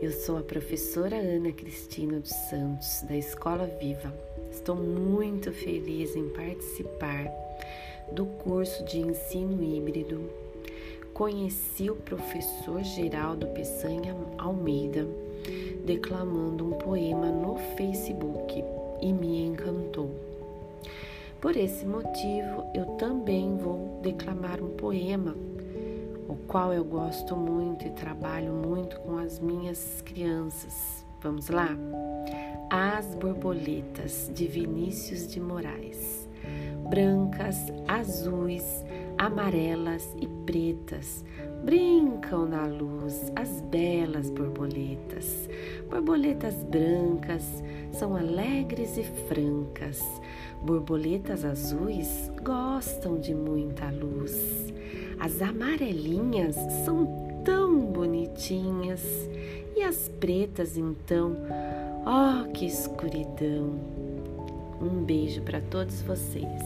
Eu sou a professora Ana Cristina dos Santos, da Escola Viva. Estou muito feliz em participar do curso de ensino híbrido. Conheci o professor Geraldo Peçanha Almeida declamando um poema no Facebook e me encantou. Por esse motivo, eu também vou declamar um poema o qual eu gosto muito e trabalho muito com as minhas crianças. Vamos lá? As Borboletas, de Vinícius de Moraes. Brancas, azuis, amarelas e pretas brincam na luz as belas borboletas. Borboletas brancas são alegres e francas. Borboletas azuis gostam de muita luz. As amarelinhas são tão bonitinhas e as pretas então, oh que escuridão. Um beijo para todos vocês.